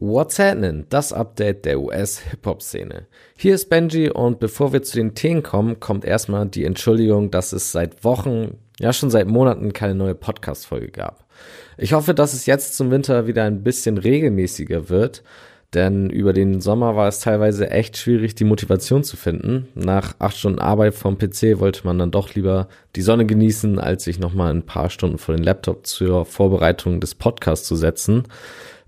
What's happening? Das Update der US-Hip-Hop-Szene. Hier ist Benji und bevor wir zu den Themen kommen, kommt erstmal die Entschuldigung, dass es seit Wochen, ja schon seit Monaten keine neue Podcast-Folge gab. Ich hoffe, dass es jetzt zum Winter wieder ein bisschen regelmäßiger wird, denn über den Sommer war es teilweise echt schwierig, die Motivation zu finden. Nach acht Stunden Arbeit vom PC wollte man dann doch lieber die Sonne genießen, als sich nochmal ein paar Stunden vor den Laptop zur Vorbereitung des Podcasts zu setzen.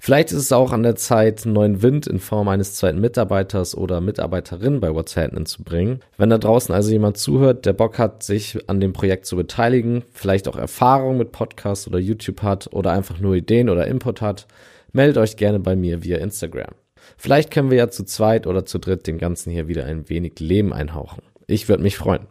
Vielleicht ist es auch an der Zeit, neuen Wind in Form eines zweiten Mitarbeiters oder Mitarbeiterin bei What's Happening zu bringen. Wenn da draußen also jemand zuhört, der Bock hat, sich an dem Projekt zu beteiligen, vielleicht auch Erfahrung mit Podcasts oder YouTube hat oder einfach nur Ideen oder Input hat, meldet euch gerne bei mir via Instagram. Vielleicht können wir ja zu zweit oder zu dritt dem Ganzen hier wieder ein wenig Leben einhauchen. Ich würde mich freuen.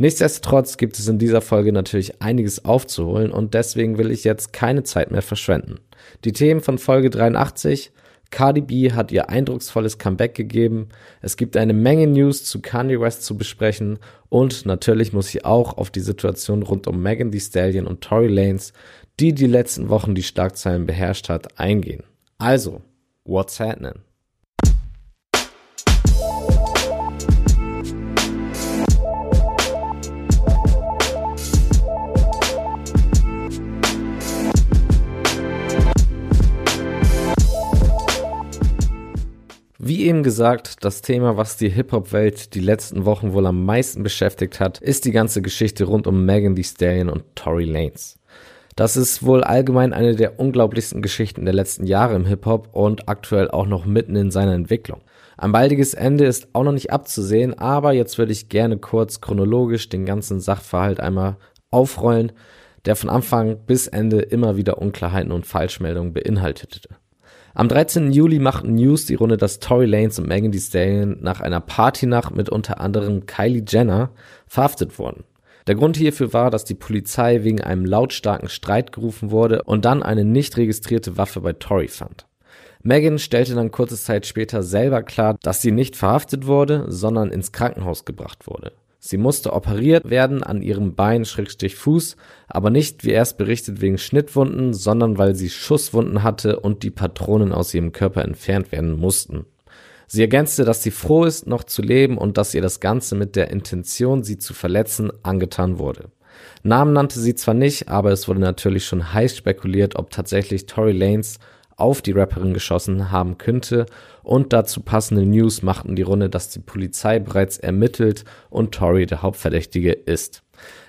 Nichtsdestotrotz gibt es in dieser Folge natürlich einiges aufzuholen und deswegen will ich jetzt keine Zeit mehr verschwenden. Die Themen von Folge 83 Cardi B hat ihr eindrucksvolles Comeback gegeben. Es gibt eine Menge News zu Kanye West zu besprechen und natürlich muss ich auch auf die Situation rund um Megan Thee Stallion und Tory Lanez, die die letzten Wochen die Schlagzeilen beherrscht hat, eingehen. Also, what's happening? Eben gesagt, das Thema, was die Hip-Hop-Welt die letzten Wochen wohl am meisten beschäftigt hat, ist die ganze Geschichte rund um Megan Thee Stallion und Tory Lanez. Das ist wohl allgemein eine der unglaublichsten Geschichten der letzten Jahre im Hip-Hop und aktuell auch noch mitten in seiner Entwicklung. Ein baldiges Ende ist auch noch nicht abzusehen, aber jetzt würde ich gerne kurz chronologisch den ganzen Sachverhalt einmal aufrollen, der von Anfang bis Ende immer wieder Unklarheiten und Falschmeldungen beinhaltete. Am 13. Juli machten News die Runde, dass Tory Lanez und Megan Thee Stallion nach einer Partynacht mit unter anderem Kylie Jenner verhaftet wurden. Der Grund hierfür war, dass die Polizei wegen einem lautstarken Streit gerufen wurde und dann eine nicht registrierte Waffe bei Tory fand. Megan stellte dann kurze Zeit später selber klar, dass sie nicht verhaftet wurde, sondern ins Krankenhaus gebracht wurde. Sie musste operiert werden an ihrem Bein Schrägstrich Fuß, aber nicht wie erst berichtet wegen Schnittwunden, sondern weil sie Schusswunden hatte und die Patronen aus ihrem Körper entfernt werden mussten. Sie ergänzte, dass sie froh ist, noch zu leben und dass ihr das Ganze mit der Intention, sie zu verletzen, angetan wurde. Namen nannte sie zwar nicht, aber es wurde natürlich schon heiß spekuliert, ob tatsächlich Tory Lanez auf die Rapperin geschossen haben könnte und dazu passende News machten die Runde, dass die Polizei bereits ermittelt und Tory der Hauptverdächtige ist.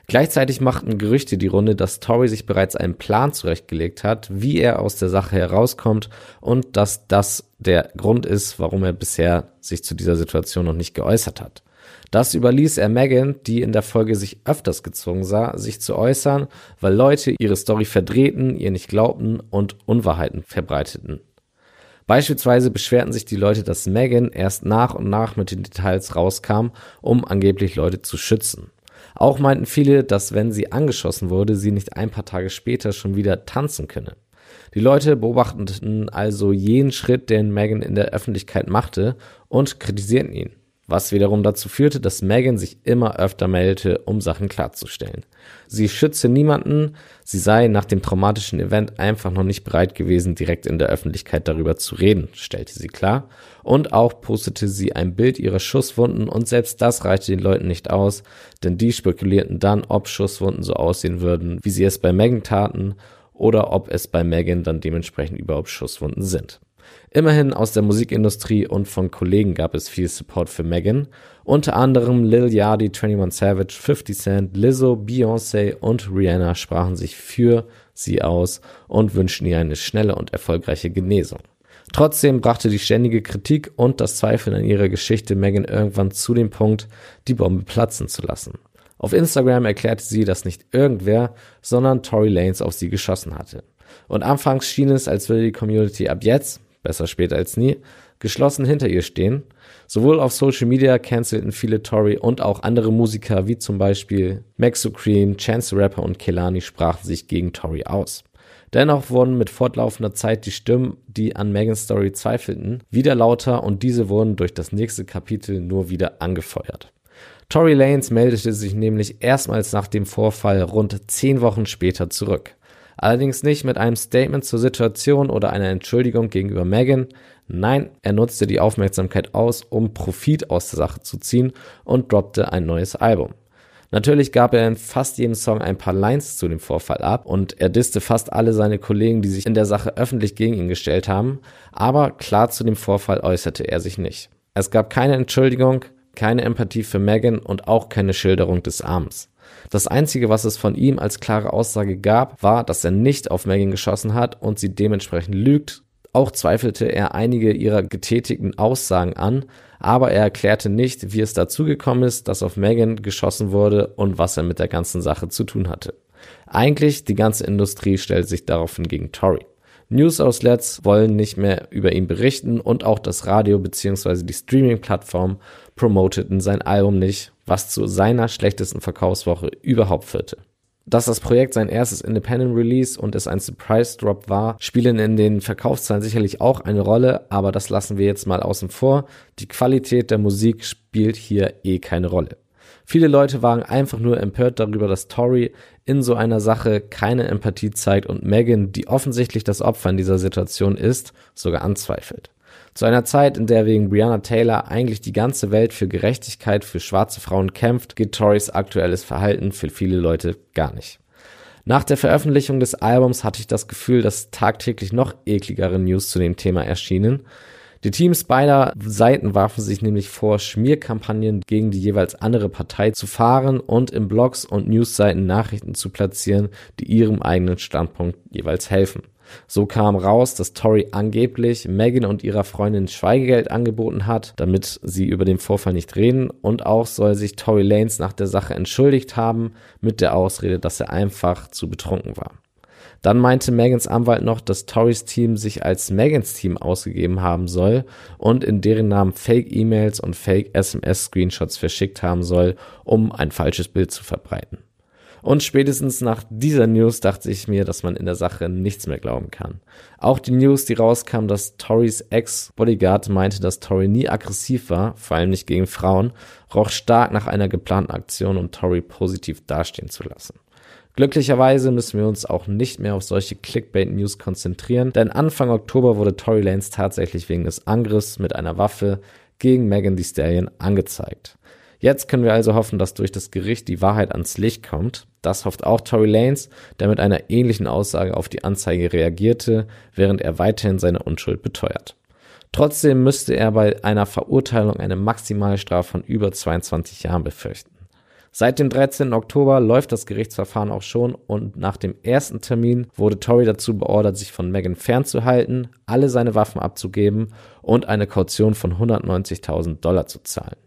Gleichzeitig machten Gerüchte die Runde, dass Tory sich bereits einen Plan zurechtgelegt hat, wie er aus der Sache herauskommt und dass das der Grund ist, warum er bisher sich zu dieser Situation noch nicht geäußert hat. Das überließ er Megan, die in der Folge sich öfters gezwungen sah, sich zu äußern, weil Leute ihre Story verdrehten, ihr nicht glaubten und Unwahrheiten verbreiteten. Beispielsweise beschwerten sich die Leute, dass Megan erst nach und nach mit den Details rauskam, um angeblich Leute zu schützen. Auch meinten viele, dass wenn sie angeschossen wurde, sie nicht ein paar Tage später schon wieder tanzen könne. Die Leute beobachteten also jeden Schritt, den Megan in der Öffentlichkeit machte und kritisierten ihn was wiederum dazu führte, dass Megan sich immer öfter meldete, um Sachen klarzustellen. Sie schütze niemanden, sie sei nach dem traumatischen Event einfach noch nicht bereit gewesen, direkt in der Öffentlichkeit darüber zu reden, stellte sie klar. Und auch postete sie ein Bild ihrer Schusswunden und selbst das reichte den Leuten nicht aus, denn die spekulierten dann, ob Schusswunden so aussehen würden, wie sie es bei Megan taten oder ob es bei Megan dann dementsprechend überhaupt Schusswunden sind. Immerhin aus der Musikindustrie und von Kollegen gab es viel Support für Megan. Unter anderem Lil Yachty, 21 Savage, 50 Cent, Lizzo, Beyoncé und Rihanna sprachen sich für sie aus und wünschten ihr eine schnelle und erfolgreiche Genesung. Trotzdem brachte die ständige Kritik und das Zweifeln an ihrer Geschichte Megan irgendwann zu dem Punkt, die Bombe platzen zu lassen. Auf Instagram erklärte sie, dass nicht irgendwer, sondern Tory Lanez auf sie geschossen hatte. Und anfangs schien es, als würde die Community ab jetzt, besser spät als nie, geschlossen hinter ihr stehen. Sowohl auf Social Media cancelten viele Tory und auch andere Musiker wie zum Beispiel Max Supreme, Chance Rapper und Kelani sprachen sich gegen Tory aus. Dennoch wurden mit fortlaufender Zeit die Stimmen, die an Megans Story zweifelten, wieder lauter und diese wurden durch das nächste Kapitel nur wieder angefeuert. Tory Lanez meldete sich nämlich erstmals nach dem Vorfall rund zehn Wochen später zurück. Allerdings nicht mit einem Statement zur Situation oder einer Entschuldigung gegenüber Megan. Nein, er nutzte die Aufmerksamkeit aus, um Profit aus der Sache zu ziehen und droppte ein neues Album. Natürlich gab er in fast jedem Song ein paar Lines zu dem Vorfall ab und er disste fast alle seine Kollegen, die sich in der Sache öffentlich gegen ihn gestellt haben, aber klar zu dem Vorfall äußerte er sich nicht. Es gab keine Entschuldigung, keine Empathie für Megan und auch keine Schilderung des Abends. Das Einzige, was es von ihm als klare Aussage gab, war, dass er nicht auf Megan geschossen hat und sie dementsprechend lügt. Auch zweifelte er einige ihrer getätigten Aussagen an, aber er erklärte nicht, wie es dazu gekommen ist, dass auf Megan geschossen wurde und was er mit der ganzen Sache zu tun hatte. Eigentlich die ganze Industrie stellt sich daraufhin gegen Tory. News-Outlets wollen nicht mehr über ihn berichten und auch das Radio bzw. die Streaming-Plattform promoteten sein Album nicht, was zu seiner schlechtesten Verkaufswoche überhaupt führte. Dass das Projekt sein erstes Independent Release und es ein Surprise Drop war, spielen in den Verkaufszahlen sicherlich auch eine Rolle, aber das lassen wir jetzt mal außen vor. Die Qualität der Musik spielt hier eh keine Rolle. Viele Leute waren einfach nur empört darüber, dass Tori in so einer Sache keine Empathie zeigt und Megan, die offensichtlich das Opfer in dieser Situation ist, sogar anzweifelt. Zu einer Zeit, in der wegen Brianna Taylor eigentlich die ganze Welt für Gerechtigkeit für schwarze Frauen kämpft, geht Torys aktuelles Verhalten für viele Leute gar nicht. Nach der Veröffentlichung des Albums hatte ich das Gefühl, dass tagtäglich noch ekligere News zu dem Thema erschienen. Die Teams beider Seiten warfen sich nämlich vor, Schmierkampagnen gegen die jeweils andere Partei zu fahren und in Blogs und Newsseiten Nachrichten zu platzieren, die ihrem eigenen Standpunkt jeweils helfen. So kam raus, dass Tori angeblich Megan und ihrer Freundin Schweigegeld angeboten hat, damit sie über den Vorfall nicht reden. Und auch soll sich Tori Lanes nach der Sache entschuldigt haben, mit der Ausrede, dass er einfach zu betrunken war. Dann meinte Megans Anwalt noch, dass Torys Team sich als Megans Team ausgegeben haben soll und in deren Namen Fake-E-Mails und Fake-SMS-Screenshots verschickt haben soll, um ein falsches Bild zu verbreiten. Und spätestens nach dieser News dachte ich mir, dass man in der Sache nichts mehr glauben kann. Auch die News, die rauskam, dass Torys Ex-Bodyguard meinte, dass Tori nie aggressiv war, vor allem nicht gegen Frauen, roch stark nach einer geplanten Aktion, um Tori positiv dastehen zu lassen. Glücklicherweise müssen wir uns auch nicht mehr auf solche Clickbait-News konzentrieren, denn Anfang Oktober wurde Tory Lanez tatsächlich wegen des Angriffs mit einer Waffe gegen Megan Thee Stallion angezeigt. Jetzt können wir also hoffen, dass durch das Gericht die Wahrheit ans Licht kommt. Das hofft auch Tory Lanes, der mit einer ähnlichen Aussage auf die Anzeige reagierte, während er weiterhin seine Unschuld beteuert. Trotzdem müsste er bei einer Verurteilung eine Maximalstrafe von über 22 Jahren befürchten. Seit dem 13. Oktober läuft das Gerichtsverfahren auch schon und nach dem ersten Termin wurde Tory dazu beordert, sich von Megan fernzuhalten, alle seine Waffen abzugeben und eine Kaution von 190.000 Dollar zu zahlen.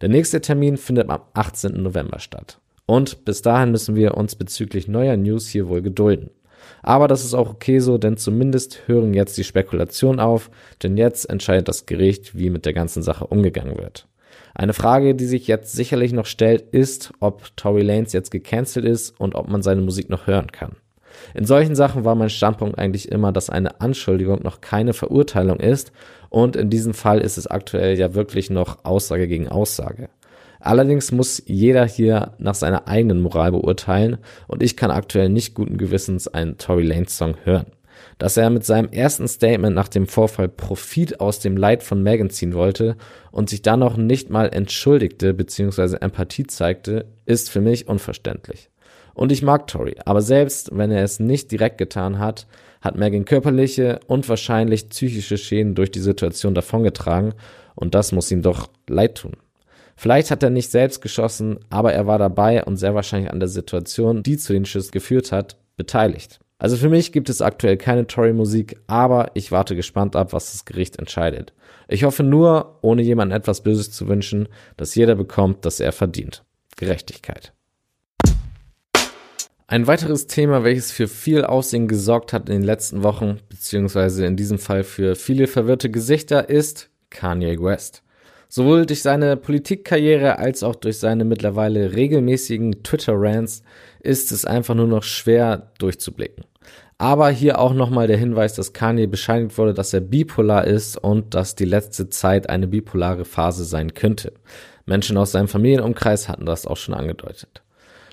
Der nächste Termin findet am 18. November statt. Und bis dahin müssen wir uns bezüglich neuer News hier wohl gedulden. Aber das ist auch okay so, denn zumindest hören jetzt die Spekulationen auf, denn jetzt entscheidet das Gericht, wie mit der ganzen Sache umgegangen wird. Eine Frage, die sich jetzt sicherlich noch stellt, ist, ob Tory Lanez jetzt gecancelt ist und ob man seine Musik noch hören kann. In solchen Sachen war mein Standpunkt eigentlich immer, dass eine Anschuldigung noch keine Verurteilung ist und in diesem Fall ist es aktuell ja wirklich noch Aussage gegen Aussage. Allerdings muss jeder hier nach seiner eigenen Moral beurteilen und ich kann aktuell nicht guten Gewissens einen Tory Lanez Song hören. Dass er mit seinem ersten Statement nach dem Vorfall Profit aus dem Leid von Megan ziehen wollte und sich dann noch nicht mal entschuldigte bzw. Empathie zeigte, ist für mich unverständlich. Und ich mag Tori, aber selbst wenn er es nicht direkt getan hat, hat Megan körperliche und wahrscheinlich psychische Schäden durch die Situation davongetragen und das muss ihm doch leid tun. Vielleicht hat er nicht selbst geschossen, aber er war dabei und sehr wahrscheinlich an der Situation, die zu den Schüssen geführt hat, beteiligt. Also für mich gibt es aktuell keine Tory-Musik, aber ich warte gespannt ab, was das Gericht entscheidet. Ich hoffe nur, ohne jemandem etwas Böses zu wünschen, dass jeder bekommt, das er verdient. Gerechtigkeit. Ein weiteres Thema, welches für viel Aussehen gesorgt hat in den letzten Wochen, beziehungsweise in diesem Fall für viele verwirrte Gesichter, ist Kanye West. Sowohl durch seine Politikkarriere als auch durch seine mittlerweile regelmäßigen Twitter-Rants ist es einfach nur noch schwer durchzublicken. Aber hier auch nochmal der Hinweis, dass Kanye bescheinigt wurde, dass er bipolar ist und dass die letzte Zeit eine bipolare Phase sein könnte. Menschen aus seinem Familienumkreis hatten das auch schon angedeutet.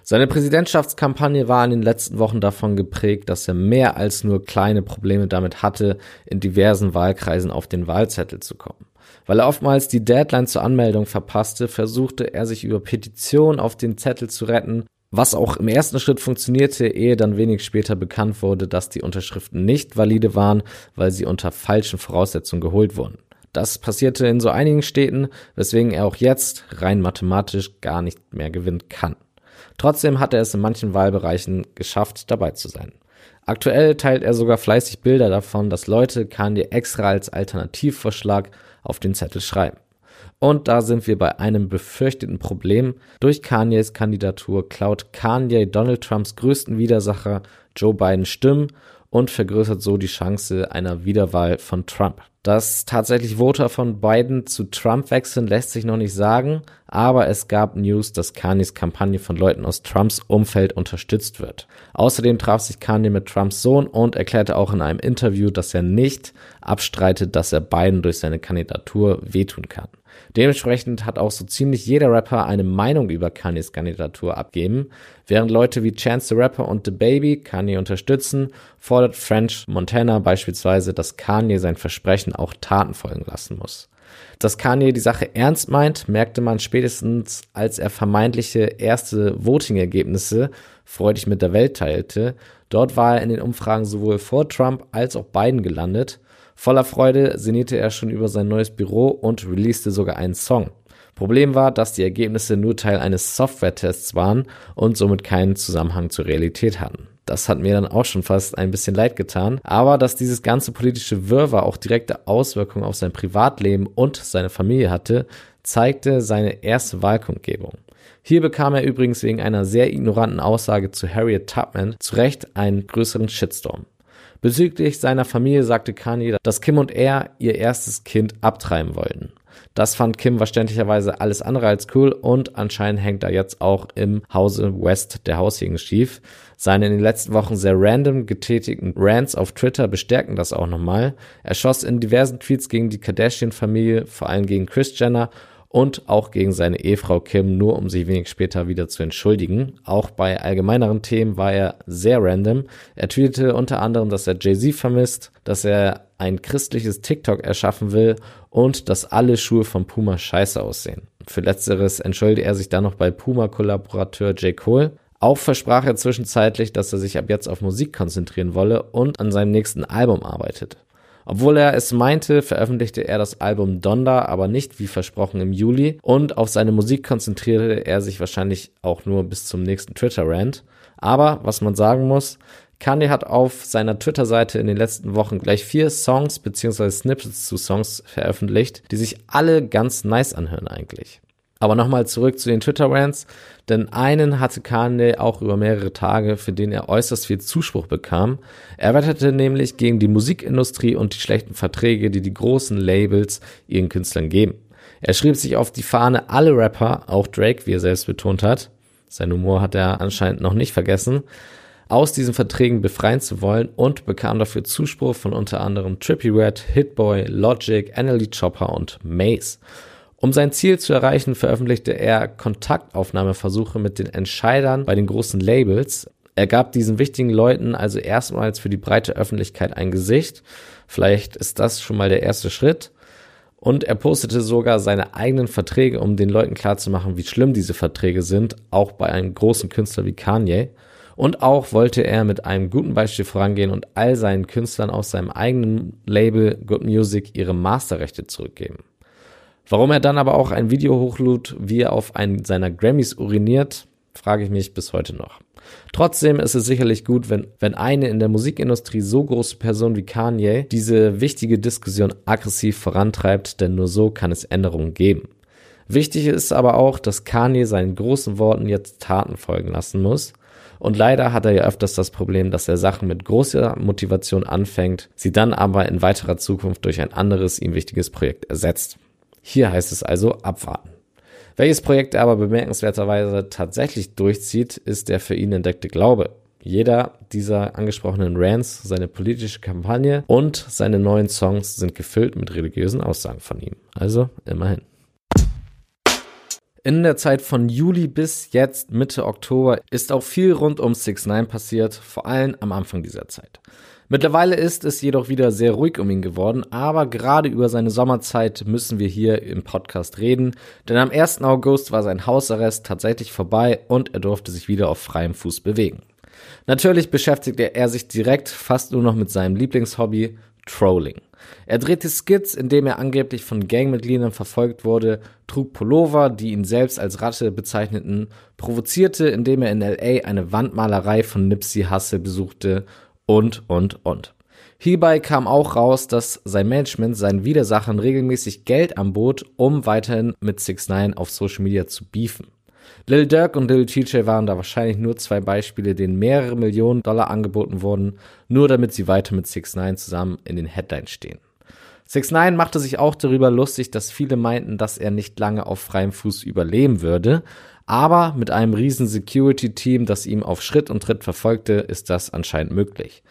Seine Präsidentschaftskampagne war in den letzten Wochen davon geprägt, dass er mehr als nur kleine Probleme damit hatte, in diversen Wahlkreisen auf den Wahlzettel zu kommen. Weil er oftmals die Deadline zur Anmeldung verpasste, versuchte er sich über Petitionen auf den Zettel zu retten, was auch im ersten Schritt funktionierte, ehe dann wenig später bekannt wurde, dass die Unterschriften nicht valide waren, weil sie unter falschen Voraussetzungen geholt wurden. Das passierte in so einigen Städten, weswegen er auch jetzt rein mathematisch gar nicht mehr gewinnen kann. Trotzdem hat er es in manchen Wahlbereichen geschafft, dabei zu sein. Aktuell teilt er sogar fleißig Bilder davon, dass Leute Kanye extra als Alternativvorschlag auf den Zettel schreiben. Und da sind wir bei einem befürchteten Problem. Durch Kanyes Kandidatur klaut Kanye Donald Trumps größten Widersacher Joe Biden Stimmen und vergrößert so die Chance einer Wiederwahl von Trump. Dass tatsächlich Voter von Biden zu Trump wechseln, lässt sich noch nicht sagen, aber es gab News, dass Kanyes Kampagne von Leuten aus Trumps Umfeld unterstützt wird. Außerdem traf sich Kanye mit Trumps Sohn und erklärte auch in einem Interview, dass er nicht abstreitet, dass er Biden durch seine Kandidatur wehtun kann. Dementsprechend hat auch so ziemlich jeder Rapper eine Meinung über Kanyes Kandidatur abgeben. Während Leute wie Chance the Rapper und The Baby Kanye unterstützen, fordert French Montana beispielsweise, dass Kanye sein Versprechen auch Taten folgen lassen muss. Dass Kanye die Sache ernst meint, merkte man spätestens, als er vermeintliche erste Voting-Ergebnisse freudig mit der Welt teilte. Dort war er in den Umfragen sowohl vor Trump als auch Biden gelandet Voller Freude sinnierte er schon über sein neues Büro und releaste sogar einen Song. Problem war, dass die Ergebnisse nur Teil eines Software-Tests waren und somit keinen Zusammenhang zur Realität hatten. Das hat mir dann auch schon fast ein bisschen leid getan. Aber dass dieses ganze politische Wirrwarr auch direkte Auswirkungen auf sein Privatleben und seine Familie hatte, zeigte seine erste Wahlkundgebung. Hier bekam er übrigens wegen einer sehr ignoranten Aussage zu Harriet Tubman zu Recht einen größeren Shitstorm. Bezüglich seiner Familie sagte Kanye, dass Kim und er ihr erstes Kind abtreiben wollten. Das fand Kim verständlicherweise alles andere als cool und anscheinend hängt er jetzt auch im Hause West der Haussegen schief. Seine in den letzten Wochen sehr random getätigten Rants auf Twitter bestärken das auch nochmal. Er schoss in diversen Tweets gegen die Kardashian-Familie, vor allem gegen Chris Jenner und auch gegen seine Ehefrau Kim, nur um sich wenig später wieder zu entschuldigen. Auch bei allgemeineren Themen war er sehr random. Er tweetete unter anderem, dass er Jay-Z vermisst, dass er ein christliches TikTok erschaffen will und dass alle Schuhe von Puma scheiße aussehen. Für letzteres entschuldigte er sich dann noch bei Puma-Kollaborateur J. Cole. Auch versprach er zwischenzeitlich, dass er sich ab jetzt auf Musik konzentrieren wolle und an seinem nächsten Album arbeitet. Obwohl er es meinte, veröffentlichte er das Album Donda, aber nicht wie versprochen im Juli und auf seine Musik konzentrierte er sich wahrscheinlich auch nur bis zum nächsten Twitter-Rant. Aber was man sagen muss, Kanye hat auf seiner Twitter-Seite in den letzten Wochen gleich vier Songs bzw. Snippets zu Songs veröffentlicht, die sich alle ganz nice anhören eigentlich. Aber nochmal zurück zu den Twitter-Rants, denn einen hatte Kanye auch über mehrere Tage, für den er äußerst viel Zuspruch bekam. Er wetterte nämlich gegen die Musikindustrie und die schlechten Verträge, die die großen Labels ihren Künstlern geben. Er schrieb sich auf die Fahne, alle Rapper, auch Drake, wie er selbst betont hat, sein Humor hat er anscheinend noch nicht vergessen, aus diesen Verträgen befreien zu wollen und bekam dafür Zuspruch von unter anderem Trippy Red, Hitboy, Logic, Annalie Chopper und Mace. Um sein Ziel zu erreichen, veröffentlichte er Kontaktaufnahmeversuche mit den Entscheidern bei den großen Labels. Er gab diesen wichtigen Leuten also erstmals für die breite Öffentlichkeit ein Gesicht. Vielleicht ist das schon mal der erste Schritt. Und er postete sogar seine eigenen Verträge, um den Leuten klarzumachen, wie schlimm diese Verträge sind, auch bei einem großen Künstler wie Kanye. Und auch wollte er mit einem guten Beispiel vorangehen und all seinen Künstlern aus seinem eigenen Label Good Music ihre Masterrechte zurückgeben. Warum er dann aber auch ein Video hochlud, wie er auf einen seiner Grammys uriniert, frage ich mich bis heute noch. Trotzdem ist es sicherlich gut, wenn, wenn eine in der Musikindustrie so große Person wie Kanye diese wichtige Diskussion aggressiv vorantreibt, denn nur so kann es Änderungen geben. Wichtig ist aber auch, dass Kanye seinen großen Worten jetzt Taten folgen lassen muss. Und leider hat er ja öfters das Problem, dass er Sachen mit großer Motivation anfängt, sie dann aber in weiterer Zukunft durch ein anderes ihm wichtiges Projekt ersetzt. Hier heißt es also abwarten. Welches Projekt er aber bemerkenswerterweise tatsächlich durchzieht, ist der für ihn entdeckte Glaube. Jeder dieser angesprochenen Rants, seine politische Kampagne und seine neuen Songs sind gefüllt mit religiösen Aussagen von ihm. Also immerhin. In der Zeit von Juli bis jetzt Mitte Oktober ist auch viel rund um 6 9 passiert, vor allem am Anfang dieser Zeit. Mittlerweile ist es jedoch wieder sehr ruhig um ihn geworden, aber gerade über seine Sommerzeit müssen wir hier im Podcast reden, denn am 1. August war sein Hausarrest tatsächlich vorbei und er durfte sich wieder auf freiem Fuß bewegen. Natürlich beschäftigte er sich direkt fast nur noch mit seinem Lieblingshobby, Trolling. Er drehte Skits, in dem er angeblich von Gangmitgliedern verfolgt wurde, trug Pullover, die ihn selbst als Ratte bezeichneten, provozierte, indem er in LA eine Wandmalerei von Nipsey Hussle besuchte und, und, und. Hierbei kam auch raus, dass sein Management seinen Widersachern regelmäßig Geld anbot, um weiterhin mit 6 9 auf Social Media zu beefen. Lil Durk und Lil TJ waren da wahrscheinlich nur zwei Beispiele, denen mehrere Millionen Dollar angeboten wurden, nur damit sie weiter mit 6 9 zusammen in den Headlines stehen. 6 9 machte sich auch darüber lustig, dass viele meinten, dass er nicht lange auf freiem Fuß überleben würde, aber mit einem riesen Security-Team, das ihm auf Schritt und Tritt verfolgte, ist das anscheinend möglich.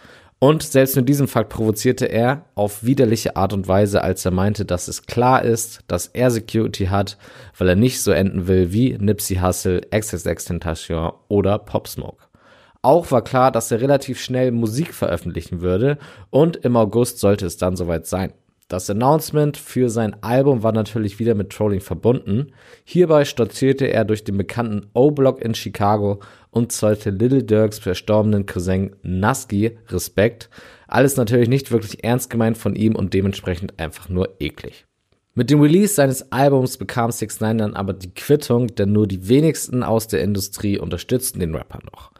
Und selbst mit diesem Fakt provozierte er auf widerliche Art und Weise, als er meinte, dass es klar ist, dass er Security hat, weil er nicht so enden will wie Nipsey Hussle, XXXTentacion oder Pop Smoke. Auch war klar, dass er relativ schnell Musik veröffentlichen würde und im August sollte es dann soweit sein. Das Announcement für sein Album war natürlich wieder mit Trolling verbunden. Hierbei stolzierte er durch den bekannten O-Block in Chicago und zollte Little Dirks verstorbenen Cousin Nusky Respekt. Alles natürlich nicht wirklich ernst gemeint von ihm und dementsprechend einfach nur eklig. Mit dem Release seines Albums bekam 6 9 dann aber die Quittung, denn nur die wenigsten aus der Industrie unterstützten den Rapper noch.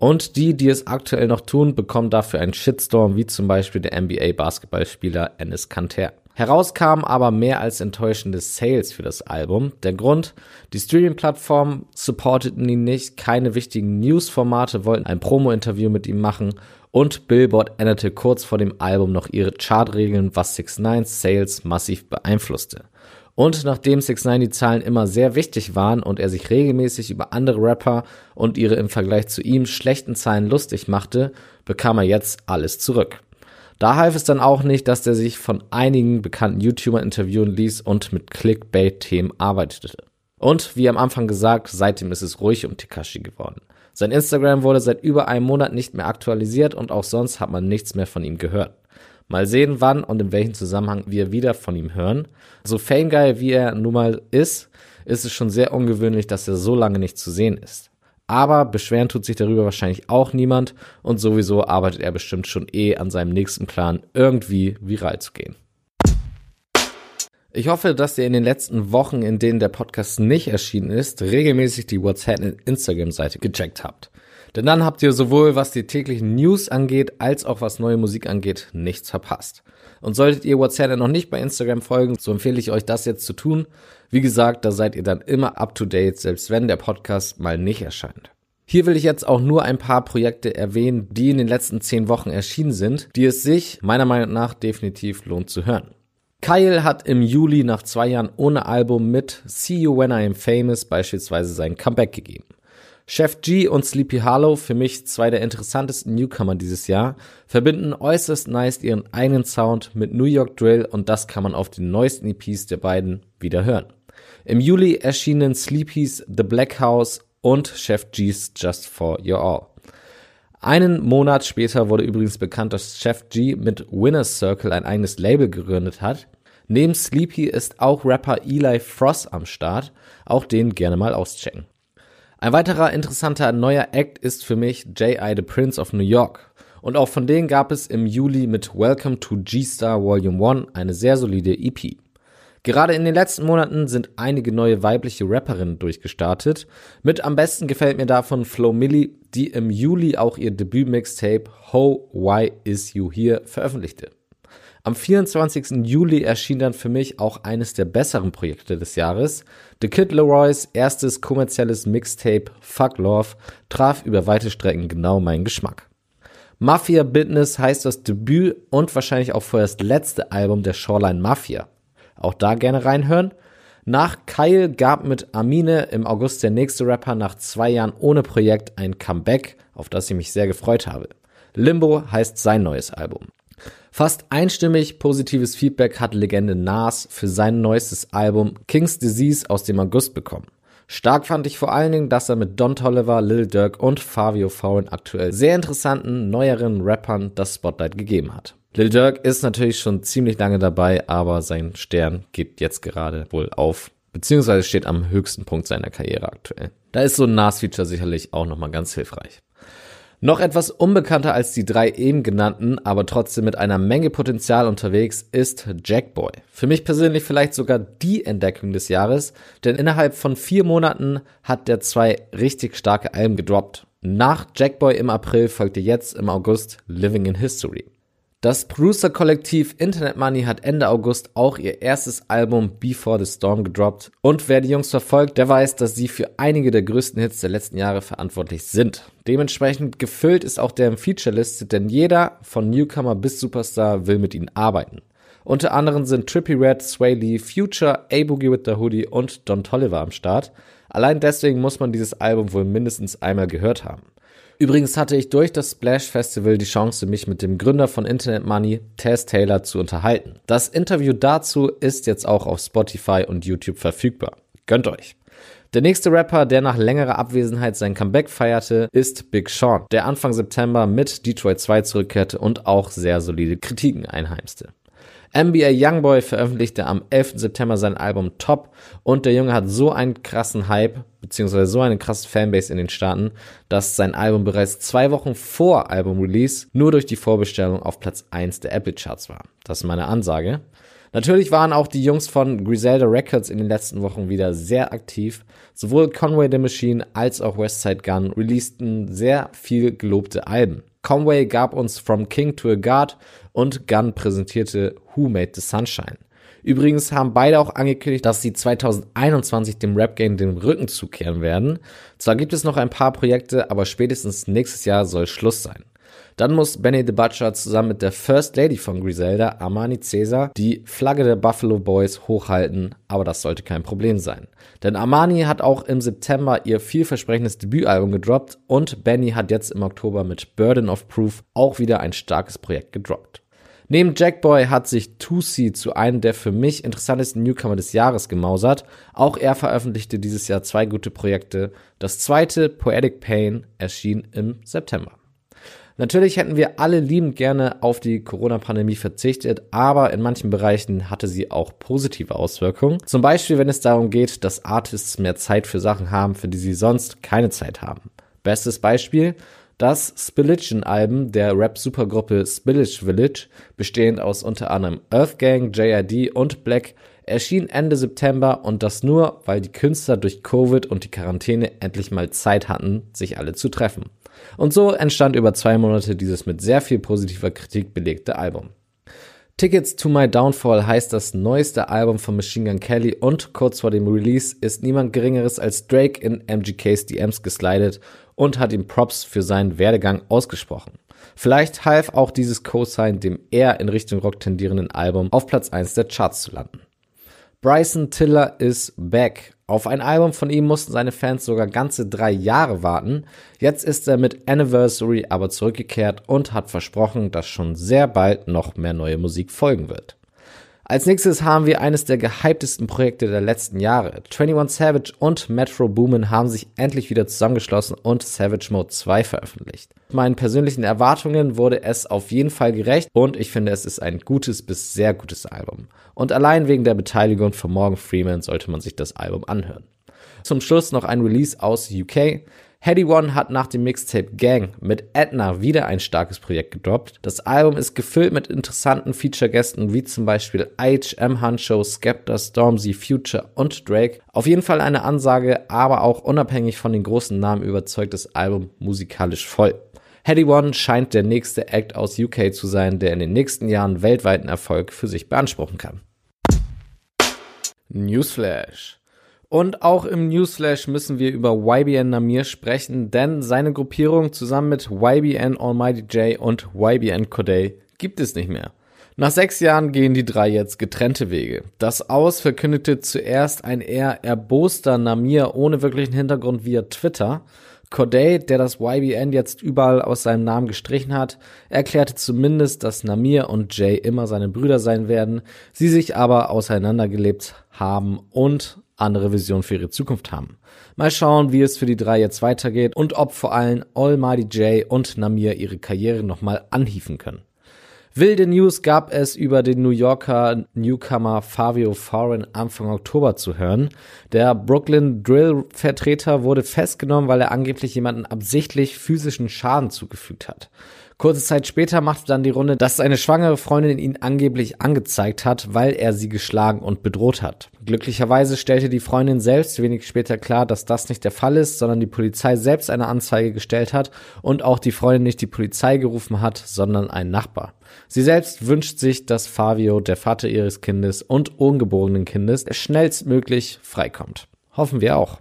Und die, die es aktuell noch tun, bekommen dafür einen Shitstorm, wie zum Beispiel der NBA-Basketballspieler Ennis Kanter. Herauskamen aber mehr als enttäuschende Sales für das Album. Der Grund, die Streaming-Plattformen supporteten ihn nicht, keine wichtigen News-Formate wollten ein Promo-Interview mit ihm machen und Billboard änderte kurz vor dem Album noch ihre Chartregeln, was 6 9 Sales massiv beeinflusste. Und nachdem 6 9 die Zahlen immer sehr wichtig waren und er sich regelmäßig über andere Rapper und ihre im Vergleich zu ihm schlechten Zahlen lustig machte, bekam er jetzt alles zurück. Da half es dann auch nicht, dass er sich von einigen bekannten YouTubern interviewen ließ und mit Clickbait-Themen arbeitete. Und wie am Anfang gesagt, seitdem ist es ruhig um Tekashi geworden. Sein Instagram wurde seit über einem Monat nicht mehr aktualisiert und auch sonst hat man nichts mehr von ihm gehört. Mal sehen, wann und in welchem Zusammenhang wir wieder von ihm hören. So famegeil wie er nun mal ist, ist es schon sehr ungewöhnlich, dass er so lange nicht zu sehen ist. Aber beschweren tut sich darüber wahrscheinlich auch niemand und sowieso arbeitet er bestimmt schon eh an seinem nächsten Plan, irgendwie viral zu gehen. Ich hoffe, dass ihr in den letzten Wochen, in denen der Podcast nicht erschienen ist, regelmäßig die WhatsApp Instagram-Seite gecheckt habt. Denn dann habt ihr sowohl was die täglichen News angeht, als auch was neue Musik angeht, nichts verpasst. Und solltet ihr WhatsApp noch nicht bei Instagram folgen, so empfehle ich euch das jetzt zu tun. Wie gesagt, da seid ihr dann immer up to date, selbst wenn der Podcast mal nicht erscheint. Hier will ich jetzt auch nur ein paar Projekte erwähnen, die in den letzten zehn Wochen erschienen sind, die es sich meiner Meinung nach definitiv lohnt zu hören. Kyle hat im Juli nach zwei Jahren ohne Album mit See You When I Am Famous beispielsweise sein Comeback gegeben. Chef G und Sleepy Hollow, für mich zwei der interessantesten Newcomer dieses Jahr, verbinden äußerst nice ihren eigenen Sound mit New York Drill und das kann man auf den neuesten EPs der beiden wieder hören. Im Juli erschienen Sleepys The Black House und Chef G's Just For Your All. Einen Monat später wurde übrigens bekannt, dass Chef G mit Winner's Circle ein eigenes Label gegründet hat. Neben Sleepy ist auch Rapper Eli Frost am Start, auch den gerne mal auschecken. Ein weiterer interessanter neuer Act ist für mich J.I. The Prince of New York. Und auch von denen gab es im Juli mit Welcome to G-Star Volume 1 eine sehr solide EP. Gerade in den letzten Monaten sind einige neue weibliche Rapperinnen durchgestartet. Mit am besten gefällt mir davon Flo Milli, die im Juli auch ihr Debüt-Mixtape Ho Why Is You Here veröffentlichte. Am 24. Juli erschien dann für mich auch eines der besseren Projekte des Jahres. The Kid Leroys erstes kommerzielles Mixtape Fuck Love traf über weite Strecken genau meinen Geschmack. Mafia Business heißt das Debüt und wahrscheinlich auch vorerst letzte Album der Shoreline Mafia. Auch da gerne reinhören. Nach Kyle gab mit Amine im August der nächste Rapper nach zwei Jahren ohne Projekt ein Comeback, auf das ich mich sehr gefreut habe. Limbo heißt sein neues Album. Fast einstimmig positives Feedback hat Legende Nas für sein neuestes Album King's Disease aus dem August bekommen. Stark fand ich vor allen Dingen, dass er mit Don Tolliver, Lil Durk und Fabio Foreign aktuell sehr interessanten, neueren Rappern das Spotlight gegeben hat. Lil Durk ist natürlich schon ziemlich lange dabei, aber sein Stern geht jetzt gerade wohl auf, beziehungsweise steht am höchsten Punkt seiner Karriere aktuell. Da ist so ein NAS-Feature sicherlich auch nochmal ganz hilfreich. Noch etwas unbekannter als die drei eben genannten, aber trotzdem mit einer Menge Potenzial unterwegs, ist Jackboy. Für mich persönlich vielleicht sogar die Entdeckung des Jahres, denn innerhalb von vier Monaten hat der zwei richtig starke Alben gedroppt. Nach Jackboy im April folgte jetzt im August Living in History. Das Producer-Kollektiv Internet Money hat Ende August auch ihr erstes Album Before the Storm gedroppt. Und wer die Jungs verfolgt, der weiß, dass sie für einige der größten Hits der letzten Jahre verantwortlich sind. Dementsprechend gefüllt ist auch deren Featureliste, denn jeder, von Newcomer bis Superstar, will mit ihnen arbeiten. Unter anderem sind Trippy Red, Sway Lee, Future, A-Boogie with the Hoodie und Don Tolliver am Start. Allein deswegen muss man dieses Album wohl mindestens einmal gehört haben. Übrigens hatte ich durch das Splash Festival die Chance, mich mit dem Gründer von Internet Money, Tess Taylor, zu unterhalten. Das Interview dazu ist jetzt auch auf Spotify und YouTube verfügbar. Gönnt euch! Der nächste Rapper, der nach längerer Abwesenheit sein Comeback feierte, ist Big Sean, der Anfang September mit Detroit 2 zurückkehrte und auch sehr solide Kritiken einheimste. NBA Youngboy veröffentlichte am 11. September sein Album Top und der Junge hat so einen krassen Hype, beziehungsweise so eine krasse Fanbase in den Staaten, dass sein Album bereits zwei Wochen vor Album-Release nur durch die Vorbestellung auf Platz 1 der Apple Charts war. Das ist meine Ansage. Natürlich waren auch die Jungs von Griselda Records in den letzten Wochen wieder sehr aktiv. Sowohl Conway the Machine als auch Westside Gun releaseden sehr viel gelobte Alben. Conway gab uns From King to a God und Gunn präsentierte Who Made the Sunshine. Übrigens haben beide auch angekündigt, dass sie 2021 dem Rap Game den Rücken zukehren werden. Zwar gibt es noch ein paar Projekte, aber spätestens nächstes Jahr soll Schluss sein. Dann muss Benny the Butcher zusammen mit der First Lady von Griselda, Armani Caesar, die Flagge der Buffalo Boys hochhalten, aber das sollte kein Problem sein. Denn Armani hat auch im September ihr vielversprechendes Debütalbum gedroppt und Benny hat jetzt im Oktober mit Burden of Proof auch wieder ein starkes Projekt gedroppt. Neben Jackboy hat sich 2C zu einem der für mich interessantesten Newcomer des Jahres gemausert. Auch er veröffentlichte dieses Jahr zwei gute Projekte. Das zweite, Poetic Pain, erschien im September. Natürlich hätten wir alle liebend gerne auf die Corona-Pandemie verzichtet, aber in manchen Bereichen hatte sie auch positive Auswirkungen. Zum Beispiel, wenn es darum geht, dass Artists mehr Zeit für Sachen haben, für die sie sonst keine Zeit haben. Bestes Beispiel, das Spilligion-Album der Rap-Supergruppe Spillage Village, bestehend aus unter anderem Earthgang, JID und Black, erschien Ende September und das nur, weil die Künstler durch Covid und die Quarantäne endlich mal Zeit hatten, sich alle zu treffen. Und so entstand über zwei Monate dieses mit sehr viel positiver Kritik belegte Album. Tickets to My Downfall heißt das neueste Album von Machine Gun Kelly und kurz vor dem Release ist niemand geringeres als Drake in MGKs DMs geslidet und hat ihm Props für seinen Werdegang ausgesprochen. Vielleicht half auch dieses Co-Sign dem eher in Richtung Rock tendierenden Album auf Platz 1 der Charts zu landen. Bryson Tiller is back auf ein Album von ihm mussten seine Fans sogar ganze drei Jahre warten. Jetzt ist er mit Anniversary aber zurückgekehrt und hat versprochen, dass schon sehr bald noch mehr neue Musik folgen wird. Als nächstes haben wir eines der gehyptesten Projekte der letzten Jahre. 21 Savage und Metro Boomin haben sich endlich wieder zusammengeschlossen und Savage Mode 2 veröffentlicht. Meinen persönlichen Erwartungen wurde es auf jeden Fall gerecht und ich finde, es ist ein gutes bis sehr gutes Album. Und allein wegen der Beteiligung von Morgan Freeman sollte man sich das Album anhören. Zum Schluss noch ein Release aus UK. Heady One hat nach dem Mixtape Gang mit Edna wieder ein starkes Projekt gedroppt. Das Album ist gefüllt mit interessanten Feature-Gästen wie zum Beispiel IHM Huncho, Skepta, Stormzy, Future und Drake. Auf jeden Fall eine Ansage, aber auch unabhängig von den großen Namen überzeugt das Album musikalisch voll. Heady One scheint der nächste Act aus UK zu sein, der in den nächsten Jahren weltweiten Erfolg für sich beanspruchen kann. Newsflash. Und auch im Newsflash müssen wir über YBN Namir sprechen, denn seine Gruppierung zusammen mit YBN Almighty J und YBN Corday gibt es nicht mehr. Nach sechs Jahren gehen die drei jetzt getrennte Wege. Das Aus verkündete zuerst ein eher erboster Namir ohne wirklichen Hintergrund via Twitter. Corday, der das YBN jetzt überall aus seinem Namen gestrichen hat, erklärte zumindest, dass Namir und Jay immer seine Brüder sein werden, sie sich aber auseinandergelebt haben und andere Visionen für ihre Zukunft haben. Mal schauen, wie es für die drei jetzt weitergeht und ob vor allem Almighty J und Namir ihre Karriere nochmal anhieven können. Wilde News gab es über den New Yorker Newcomer Fabio Foreign Anfang Oktober zu hören. Der Brooklyn Drill Vertreter wurde festgenommen, weil er angeblich jemanden absichtlich physischen Schaden zugefügt hat. Kurze Zeit später machte dann die Runde, dass seine schwangere Freundin ihn angeblich angezeigt hat, weil er sie geschlagen und bedroht hat. Glücklicherweise stellte die Freundin selbst wenig später klar, dass das nicht der Fall ist, sondern die Polizei selbst eine Anzeige gestellt hat und auch die Freundin nicht die Polizei gerufen hat, sondern ein Nachbar. Sie selbst wünscht sich, dass Fabio, der Vater ihres Kindes und ungeborenen Kindes, schnellstmöglich freikommt. Hoffen wir auch.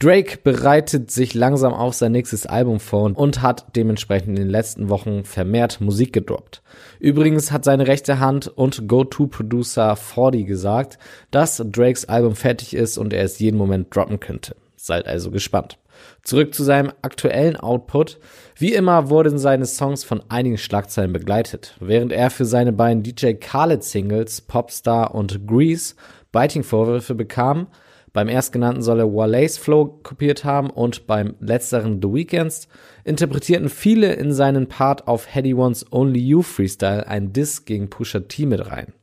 Drake bereitet sich langsam auf sein nächstes Album vor und hat dementsprechend in den letzten Wochen vermehrt Musik gedroppt. Übrigens hat seine rechte Hand und Go-To-Producer 40 gesagt, dass Drakes Album fertig ist und er es jeden Moment droppen könnte. Seid also gespannt. Zurück zu seinem aktuellen Output. Wie immer wurden seine Songs von einigen Schlagzeilen begleitet. Während er für seine beiden DJ Khaled Singles Popstar und Grease Biting-Vorwürfe bekam, beim erstgenannten soll er Wale's Flow kopiert haben und beim letzteren The Weekends interpretierten viele in seinen Part auf Heady One's Only You Freestyle ein Diss gegen Pusha T mit rein.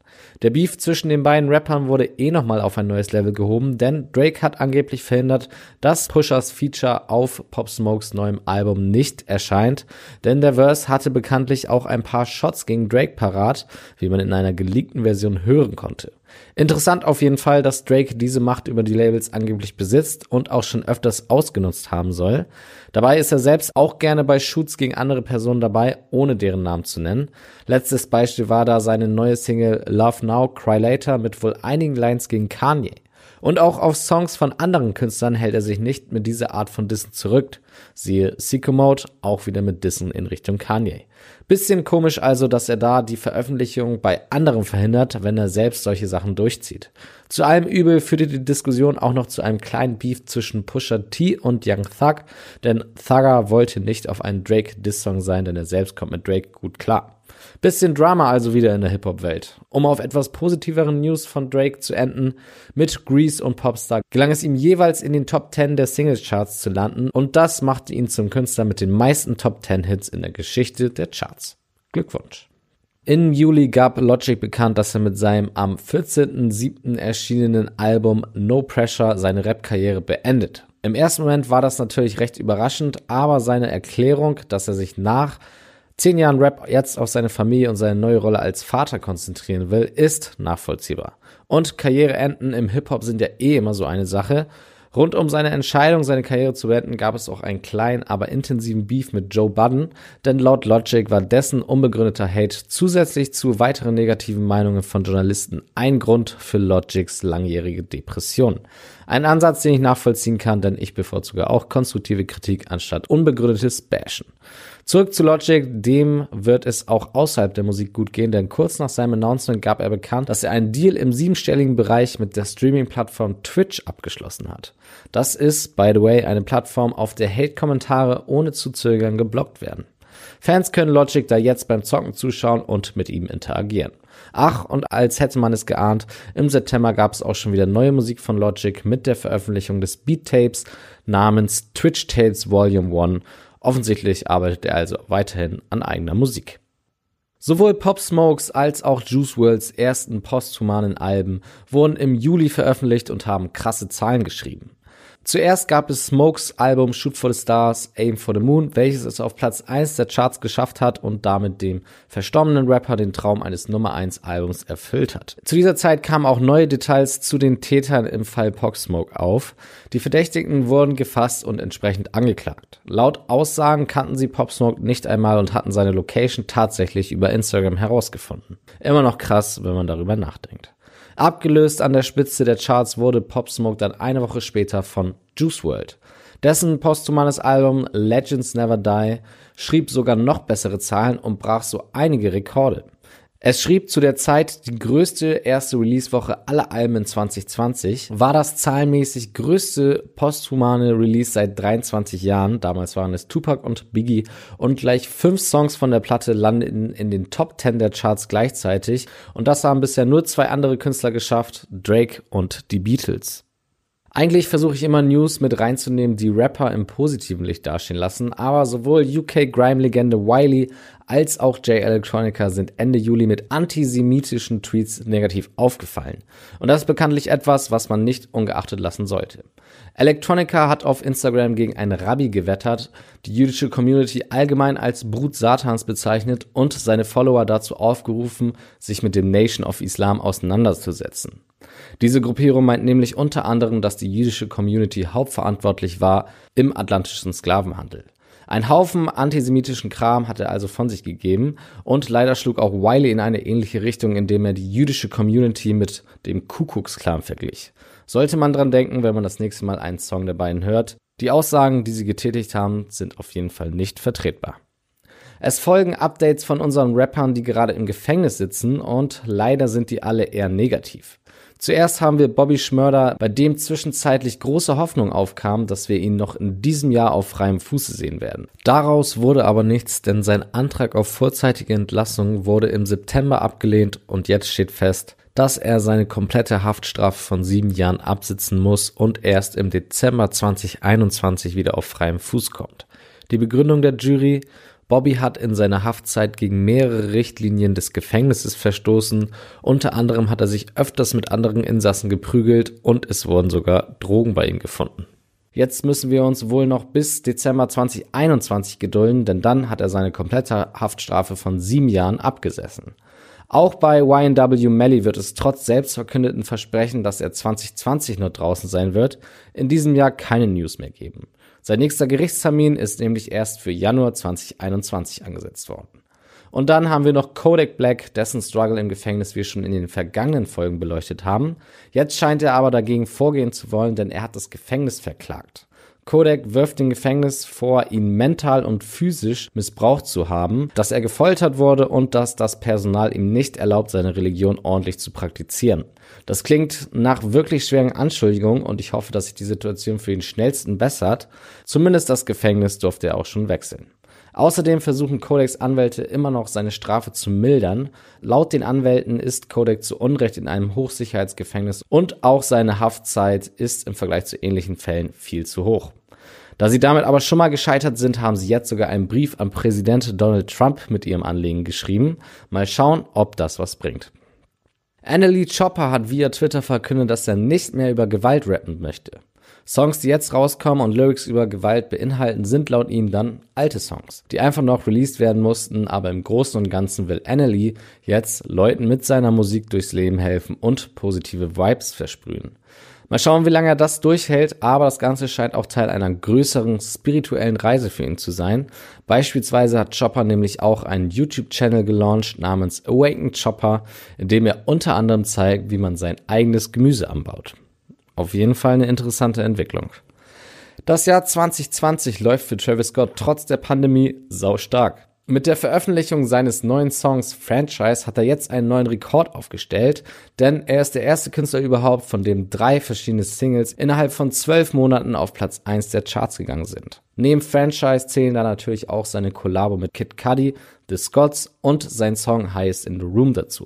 Der Beef zwischen den beiden Rappern wurde eh nochmal auf ein neues Level gehoben, denn Drake hat angeblich verhindert, dass Pushers Feature auf Pop Smokes neuem Album nicht erscheint, denn der Verse hatte bekanntlich auch ein paar Shots gegen Drake parat, wie man in einer geleakten Version hören konnte. Interessant auf jeden Fall, dass Drake diese Macht über die Labels angeblich besitzt und auch schon öfters ausgenutzt haben soll. Dabei ist er selbst auch gerne bei Shoots gegen andere Personen dabei, ohne deren Namen zu nennen. Letztes Beispiel war da seine neue Single Love Now, Cry Later mit wohl einigen Lines gegen Kanye. Und auch auf Songs von anderen Künstlern hält er sich nicht mit dieser Art von Dissen zurück. Siehe Sicko Mode, auch wieder mit Dissen in Richtung Kanye. Bisschen komisch also, dass er da die Veröffentlichung bei anderen verhindert, wenn er selbst solche Sachen durchzieht. Zu allem Übel führte die Diskussion auch noch zu einem kleinen Beef zwischen Pusher T und Young Thug, denn Thugger wollte nicht auf einen Drake-Diss-Song sein, denn er selbst kommt mit Drake gut klar. Bisschen Drama also wieder in der Hip-Hop-Welt. Um auf etwas positiveren News von Drake zu enden, mit Grease und Popstar gelang es ihm jeweils in den Top 10 der Singles-Charts zu landen und das machte ihn zum Künstler mit den meisten Top 10 Hits in der Geschichte der Charts. Glückwunsch. Im Juli gab Logic bekannt, dass er mit seinem am 14.07. erschienenen Album No Pressure seine Rap-Karriere beendet. Im ersten Moment war das natürlich recht überraschend, aber seine Erklärung, dass er sich nach zehn Jahren Rap jetzt auf seine Familie und seine neue Rolle als Vater konzentrieren will, ist nachvollziehbar. Und Karriereenden im Hip-Hop sind ja eh immer so eine Sache. Rund um seine Entscheidung, seine Karriere zu beenden, gab es auch einen kleinen, aber intensiven Beef mit Joe Budden, denn laut Logic war dessen unbegründeter Hate zusätzlich zu weiteren negativen Meinungen von Journalisten ein Grund für Logics langjährige Depression. Ein Ansatz, den ich nachvollziehen kann, denn ich bevorzuge auch konstruktive Kritik anstatt unbegründetes Bashen. Zurück zu Logic, dem wird es auch außerhalb der Musik gut gehen, denn kurz nach seinem Announcement gab er bekannt, dass er einen Deal im siebenstelligen Bereich mit der Streaming-Plattform Twitch abgeschlossen hat. Das ist, by the way, eine Plattform, auf der Hate-Kommentare ohne zu zögern geblockt werden. Fans können Logic da jetzt beim Zocken zuschauen und mit ihm interagieren. Ach, und als hätte man es geahnt, im September gab es auch schon wieder neue Musik von Logic mit der Veröffentlichung des Beat Tapes namens Twitch Tapes Volume 1 Offensichtlich arbeitet er also weiterhin an eigener Musik. Sowohl Pop Smokes als auch Juice Worlds ersten posthumanen Alben wurden im Juli veröffentlicht und haben krasse Zahlen geschrieben. Zuerst gab es Smokes Album Shoot for the Stars, Aim for the Moon, welches es auf Platz 1 der Charts geschafft hat und damit dem verstorbenen Rapper den Traum eines Nummer 1 Albums erfüllt hat. Zu dieser Zeit kamen auch neue Details zu den Tätern im Fall Pop Smoke auf. Die Verdächtigen wurden gefasst und entsprechend angeklagt. Laut Aussagen kannten sie Pop Smoke nicht einmal und hatten seine Location tatsächlich über Instagram herausgefunden. Immer noch krass, wenn man darüber nachdenkt. Abgelöst an der Spitze der Charts wurde Pop Smoke dann eine Woche später von Juice World. Dessen posthumanes Album Legends Never Die schrieb sogar noch bessere Zahlen und brach so einige Rekorde. Es schrieb zu der Zeit die größte erste Release-Woche aller Alben in 2020, war das zahlenmäßig größte posthumane Release seit 23 Jahren. Damals waren es Tupac und Biggie und gleich fünf Songs von der Platte landeten in den Top 10 der Charts gleichzeitig und das haben bisher nur zwei andere Künstler geschafft, Drake und die Beatles. Eigentlich versuche ich immer News mit reinzunehmen, die Rapper im positiven Licht dastehen lassen, aber sowohl UK Grime-Legende Wiley als auch Jay Electronica sind Ende Juli mit antisemitischen Tweets negativ aufgefallen. Und das ist bekanntlich etwas, was man nicht ungeachtet lassen sollte. Electronica hat auf Instagram gegen einen Rabbi gewettert, die jüdische Community allgemein als Brut Satans bezeichnet und seine Follower dazu aufgerufen, sich mit dem Nation of Islam auseinanderzusetzen. Diese Gruppierung meint nämlich unter anderem, dass die jüdische Community hauptverantwortlich war im atlantischen Sklavenhandel. Ein Haufen antisemitischen Kram hat er also von sich gegeben und leider schlug auch Wiley in eine ähnliche Richtung, indem er die jüdische Community mit dem Kuckucksklan verglich. Sollte man dran denken, wenn man das nächste Mal einen Song der beiden hört. Die Aussagen, die sie getätigt haben, sind auf jeden Fall nicht vertretbar. Es folgen Updates von unseren Rappern, die gerade im Gefängnis sitzen und leider sind die alle eher negativ. Zuerst haben wir Bobby Schmörder, bei dem zwischenzeitlich große Hoffnung aufkam, dass wir ihn noch in diesem Jahr auf freiem Fuße sehen werden. Daraus wurde aber nichts, denn sein Antrag auf vorzeitige Entlassung wurde im September abgelehnt und jetzt steht fest, dass er seine komplette Haftstrafe von sieben Jahren absitzen muss und erst im Dezember 2021 wieder auf freiem Fuß kommt. Die Begründung der Jury, Bobby hat in seiner Haftzeit gegen mehrere Richtlinien des Gefängnisses verstoßen. Unter anderem hat er sich öfters mit anderen Insassen geprügelt und es wurden sogar Drogen bei ihm gefunden. Jetzt müssen wir uns wohl noch bis Dezember 2021 gedulden, denn dann hat er seine komplette Haftstrafe von sieben Jahren abgesessen. Auch bei YNW Melly wird es trotz selbstverkündeten Versprechen, dass er 2020 nur draußen sein wird, in diesem Jahr keine News mehr geben. Sein nächster Gerichtstermin ist nämlich erst für Januar 2021 angesetzt worden. Und dann haben wir noch Kodak Black, dessen Struggle im Gefängnis wir schon in den vergangenen Folgen beleuchtet haben. Jetzt scheint er aber dagegen vorgehen zu wollen, denn er hat das Gefängnis verklagt. Kodak wirft dem Gefängnis vor, ihn mental und physisch missbraucht zu haben, dass er gefoltert wurde und dass das Personal ihm nicht erlaubt, seine Religion ordentlich zu praktizieren. Das klingt nach wirklich schweren Anschuldigungen und ich hoffe, dass sich die Situation für ihn schnellsten bessert. Zumindest das Gefängnis durfte er auch schon wechseln. Außerdem versuchen Codex Anwälte immer noch seine Strafe zu mildern. Laut den Anwälten ist Codex zu Unrecht in einem Hochsicherheitsgefängnis und auch seine Haftzeit ist im Vergleich zu ähnlichen Fällen viel zu hoch. Da sie damit aber schon mal gescheitert sind, haben sie jetzt sogar einen Brief an Präsident Donald Trump mit ihrem Anliegen geschrieben. Mal schauen, ob das was bringt. Annalie Chopper hat via Twitter verkündet, dass er nicht mehr über Gewalt rappen möchte. Songs, die jetzt rauskommen und Lyrics über Gewalt beinhalten, sind laut ihm dann alte Songs, die einfach noch released werden mussten, aber im Großen und Ganzen will Annalie jetzt Leuten mit seiner Musik durchs Leben helfen und positive Vibes versprühen. Mal schauen, wie lange er das durchhält, aber das Ganze scheint auch Teil einer größeren spirituellen Reise für ihn zu sein. Beispielsweise hat Chopper nämlich auch einen YouTube-Channel gelauncht namens Awaken Chopper, in dem er unter anderem zeigt, wie man sein eigenes Gemüse anbaut. Auf jeden Fall eine interessante Entwicklung. Das Jahr 2020 läuft für Travis Scott trotz der Pandemie sau stark. Mit der Veröffentlichung seines neuen Songs Franchise hat er jetzt einen neuen Rekord aufgestellt, denn er ist der erste Künstler überhaupt, von dem drei verschiedene Singles innerhalb von zwölf Monaten auf Platz 1 der Charts gegangen sind. Neben Franchise zählen da natürlich auch seine Kollabo mit Kid Cudi, The Scots und sein Song Highest in the Room dazu.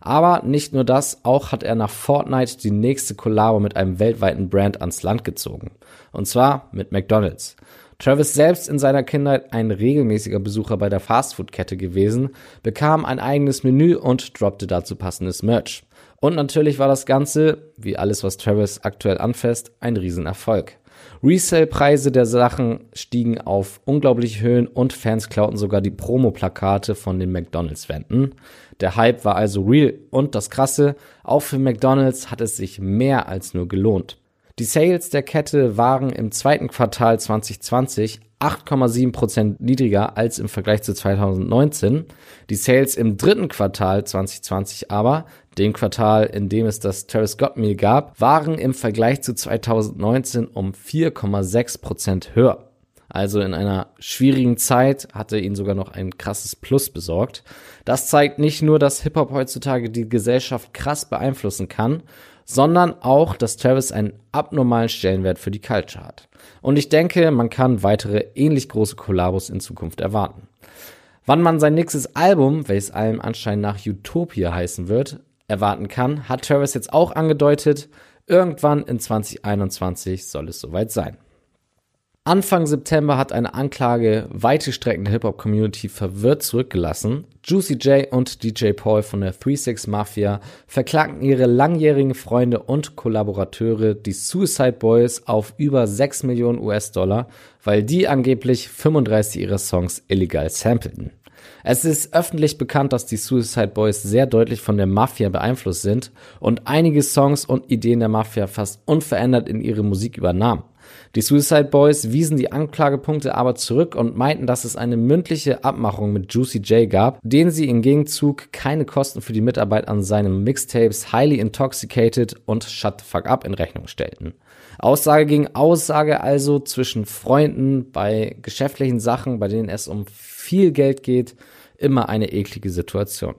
Aber nicht nur das, auch hat er nach Fortnite die nächste Kollabo mit einem weltweiten Brand ans Land gezogen. Und zwar mit McDonald's. Travis selbst in seiner Kindheit ein regelmäßiger Besucher bei der Fastfood-Kette gewesen, bekam ein eigenes Menü und droppte dazu passendes Merch. Und natürlich war das Ganze, wie alles was Travis aktuell anfasst, ein Riesenerfolg. Resale-Preise der Sachen stiegen auf unglaubliche Höhen und Fans klauten sogar die Promo-Plakate von den McDonalds-Wänden. Der Hype war also real und das Krasse, auch für McDonalds hat es sich mehr als nur gelohnt. Die Sales der Kette waren im zweiten Quartal 2020 8,7% niedriger als im Vergleich zu 2019. Die Sales im dritten Quartal 2020 aber, dem Quartal, in dem es das Travis Scott Meal gab, waren im Vergleich zu 2019 um 4,6% höher. Also in einer schwierigen Zeit hatte ihn sogar noch ein krasses Plus besorgt. Das zeigt nicht nur, dass Hip-Hop heutzutage die Gesellschaft krass beeinflussen kann, sondern auch, dass Travis einen abnormalen Stellenwert für die Culture hat. Und ich denke, man kann weitere ähnlich große Kollabos in Zukunft erwarten. Wann man sein nächstes Album, welches allem Anschein nach Utopia heißen wird, erwarten kann, hat Travis jetzt auch angedeutet. Irgendwann in 2021 soll es soweit sein. Anfang September hat eine Anklage weite Strecken der Hip-Hop-Community verwirrt zurückgelassen. Juicy J und DJ Paul von der 36 Mafia verklagten ihre langjährigen Freunde und Kollaborateure, die Suicide Boys, auf über 6 Millionen US-Dollar, weil die angeblich 35 ihrer Songs illegal sampleten. Es ist öffentlich bekannt, dass die Suicide Boys sehr deutlich von der Mafia beeinflusst sind und einige Songs und Ideen der Mafia fast unverändert in ihre Musik übernahmen. Die Suicide Boys wiesen die Anklagepunkte aber zurück und meinten, dass es eine mündliche Abmachung mit Juicy J gab, denen sie im Gegenzug keine Kosten für die Mitarbeit an seinen Mixtapes Highly Intoxicated und Shut the Fuck Up in Rechnung stellten. Aussage gegen Aussage also zwischen Freunden bei geschäftlichen Sachen, bei denen es um viel Geld geht, immer eine eklige Situation.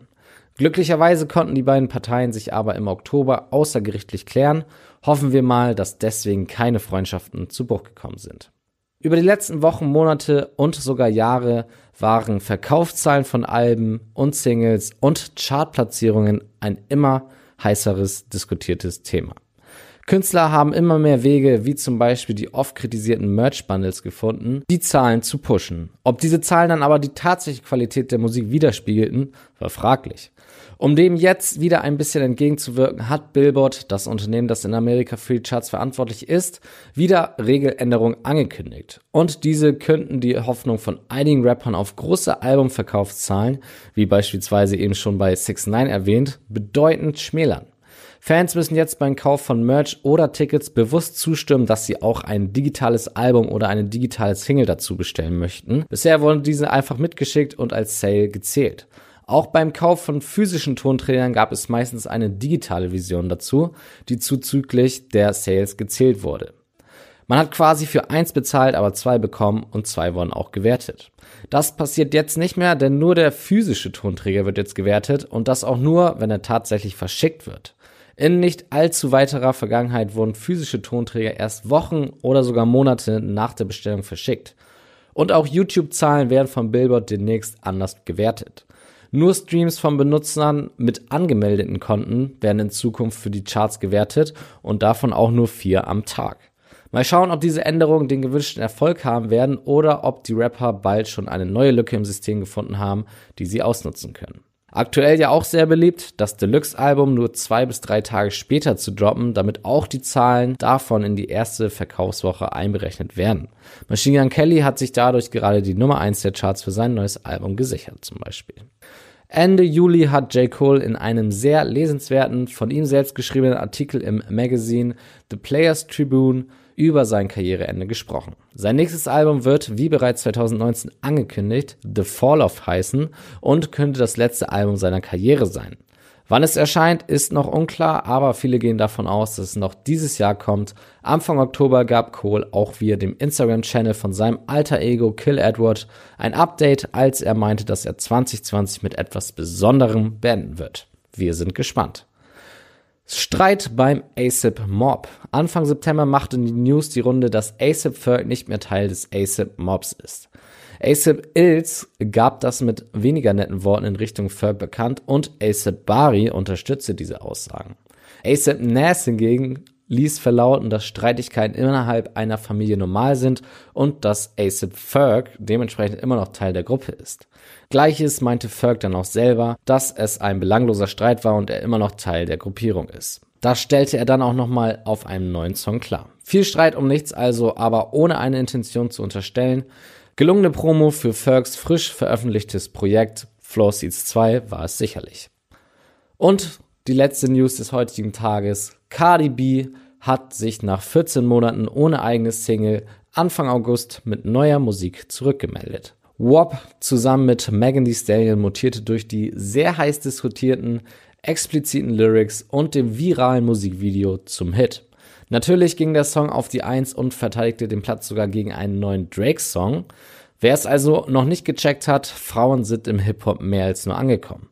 Glücklicherweise konnten die beiden Parteien sich aber im Oktober außergerichtlich klären. Hoffen wir mal, dass deswegen keine Freundschaften zu Bruch gekommen sind. Über die letzten Wochen, Monate und sogar Jahre waren Verkaufszahlen von Alben und Singles und Chartplatzierungen ein immer heißeres diskutiertes Thema. Künstler haben immer mehr Wege, wie zum Beispiel die oft kritisierten Merch-Bundles gefunden, die Zahlen zu pushen. Ob diese Zahlen dann aber die tatsächliche Qualität der Musik widerspiegelten, war fraglich. Um dem jetzt wieder ein bisschen entgegenzuwirken, hat Billboard, das Unternehmen, das in Amerika für die Charts verantwortlich ist, wieder Regeländerungen angekündigt. Und diese könnten die Hoffnung von einigen Rappern auf große Albumverkaufszahlen, wie beispielsweise eben schon bei 6 9 erwähnt, bedeutend schmälern. Fans müssen jetzt beim Kauf von Merch oder Tickets bewusst zustimmen, dass sie auch ein digitales Album oder eine digitale Single dazu bestellen möchten. Bisher wurden diese einfach mitgeschickt und als Sale gezählt. Auch beim Kauf von physischen Tonträgern gab es meistens eine digitale Vision dazu, die zuzüglich der Sales gezählt wurde. Man hat quasi für eins bezahlt, aber zwei bekommen und zwei wurden auch gewertet. Das passiert jetzt nicht mehr, denn nur der physische Tonträger wird jetzt gewertet und das auch nur, wenn er tatsächlich verschickt wird. In nicht allzu weiterer Vergangenheit wurden physische Tonträger erst Wochen oder sogar Monate nach der Bestellung verschickt. Und auch YouTube-Zahlen werden von Billboard demnächst anders gewertet. Nur Streams von Benutzern mit angemeldeten Konten werden in Zukunft für die Charts gewertet und davon auch nur vier am Tag. Mal schauen, ob diese Änderungen den gewünschten Erfolg haben werden oder ob die Rapper bald schon eine neue Lücke im System gefunden haben, die sie ausnutzen können. Aktuell ja auch sehr beliebt, das Deluxe-Album nur zwei bis drei Tage später zu droppen, damit auch die Zahlen davon in die erste Verkaufswoche einberechnet werden. Machine Gun Kelly hat sich dadurch gerade die Nummer eins der Charts für sein neues Album gesichert, zum Beispiel. Ende Juli hat J. Cole in einem sehr lesenswerten, von ihm selbst geschriebenen Artikel im Magazine The Players Tribune über sein Karriereende gesprochen. Sein nächstes Album wird, wie bereits 2019 angekündigt, The Fall of heißen und könnte das letzte Album seiner Karriere sein. Wann es erscheint, ist noch unklar, aber viele gehen davon aus, dass es noch dieses Jahr kommt. Anfang Oktober gab Cole auch via dem Instagram-Channel von seinem alter Ego Kill Edward ein Update, als er meinte, dass er 2020 mit etwas Besonderem beenden wird. Wir sind gespannt. Streit beim ASAP Mob. Anfang September machte die News die Runde, dass ASAP Ferg nicht mehr Teil des ASAP Mobs ist. ASAP Ills gab das mit weniger netten Worten in Richtung Ferg bekannt und ASAP Bari unterstützte diese Aussagen. ASAP Nass hingegen ließ verlauten, dass Streitigkeiten innerhalb einer Familie normal sind und dass ASAP Ferg dementsprechend immer noch Teil der Gruppe ist. Gleiches meinte Ferg dann auch selber, dass es ein belangloser Streit war und er immer noch Teil der Gruppierung ist. Das stellte er dann auch nochmal auf einem neuen Song klar. Viel Streit um nichts also, aber ohne eine Intention zu unterstellen. Gelungene Promo für Fergs frisch veröffentlichtes Projekt Floor Seats 2 war es sicherlich. Und die letzte News des heutigen Tages. Cardi B hat sich nach 14 Monaten ohne eigenes Single Anfang August mit neuer Musik zurückgemeldet. WAP zusammen mit Megan Thee Stallion mutierte durch die sehr heiß diskutierten, expliziten Lyrics und dem viralen Musikvideo zum Hit. Natürlich ging der Song auf die Eins und verteidigte den Platz sogar gegen einen neuen Drake-Song. Wer es also noch nicht gecheckt hat, Frauen sind im Hip-Hop mehr als nur angekommen.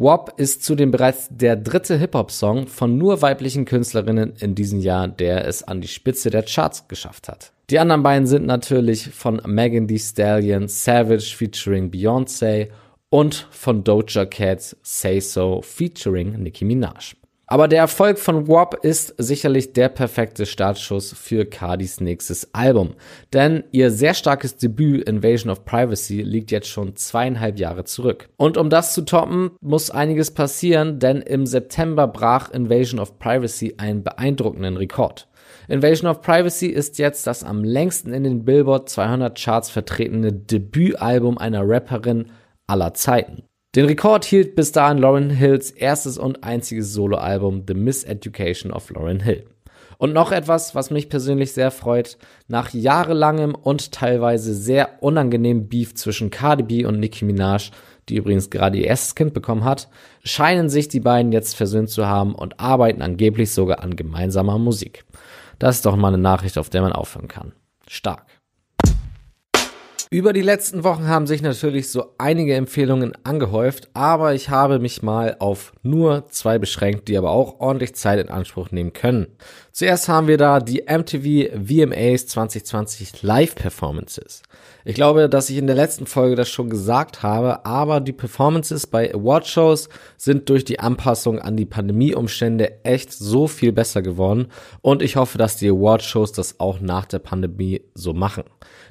WAP ist zudem bereits der dritte Hip-Hop-Song von nur weiblichen Künstlerinnen in diesem Jahr, der es an die Spitze der Charts geschafft hat. Die anderen beiden sind natürlich von Megan Thee Stallion Savage featuring Beyoncé und von Doja Cats Say So featuring Nicki Minaj. Aber der Erfolg von WAP ist sicherlich der perfekte Startschuss für Cardis nächstes Album. Denn ihr sehr starkes Debüt Invasion of Privacy liegt jetzt schon zweieinhalb Jahre zurück. Und um das zu toppen, muss einiges passieren, denn im September brach Invasion of Privacy einen beeindruckenden Rekord. Invasion of Privacy ist jetzt das am längsten in den Billboard 200 Charts vertretene Debütalbum einer Rapperin aller Zeiten. Den Rekord hielt bis dahin Lauren Hills erstes und einziges Soloalbum The Miseducation of Lauren Hill. Und noch etwas, was mich persönlich sehr freut. Nach jahrelangem und teilweise sehr unangenehmem Beef zwischen Cardi B und Nicki Minaj, die übrigens gerade ihr erstes Kind bekommen hat, scheinen sich die beiden jetzt versöhnt zu haben und arbeiten angeblich sogar an gemeinsamer Musik. Das ist doch mal eine Nachricht, auf der man aufhören kann. Stark. Über die letzten Wochen haben sich natürlich so einige Empfehlungen angehäuft, aber ich habe mich mal auf nur zwei beschränkt, die aber auch ordentlich Zeit in Anspruch nehmen können. Zuerst haben wir da die MTV VMAs 2020 Live Performances. Ich glaube, dass ich in der letzten Folge das schon gesagt habe, aber die Performances bei Awardshows sind durch die Anpassung an die Pandemieumstände echt so viel besser geworden und ich hoffe, dass die Awardshows das auch nach der Pandemie so machen.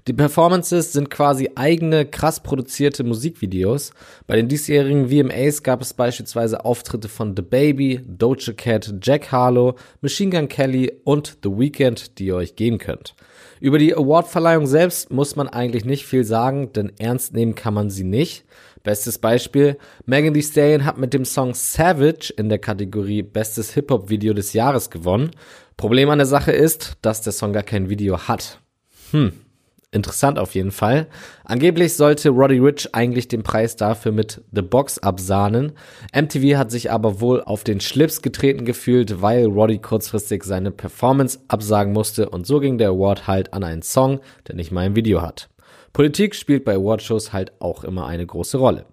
Die Performances sind quasi eigene, krass produzierte Musikvideos. Bei den diesjährigen VMAs gab es beispielsweise Auftritte von The Baby, Doja Cat, Jack Harlow, Machine Gun Kelly und The Weeknd, die ihr euch geben könnt. Über die Awardverleihung selbst muss man eigentlich nicht viel sagen, denn ernst nehmen kann man sie nicht. Bestes Beispiel, Megan Thee Stallion hat mit dem Song Savage in der Kategorie Bestes Hip-Hop-Video des Jahres gewonnen. Problem an der Sache ist, dass der Song gar kein Video hat. Hm, Interessant auf jeden Fall. Angeblich sollte Roddy Rich eigentlich den Preis dafür mit The Box absahnen. MTV hat sich aber wohl auf den Schlips getreten gefühlt, weil Roddy kurzfristig seine Performance absagen musste und so ging der Award halt an einen Song, der nicht mal ein Video hat. Politik spielt bei Awardshows halt auch immer eine große Rolle.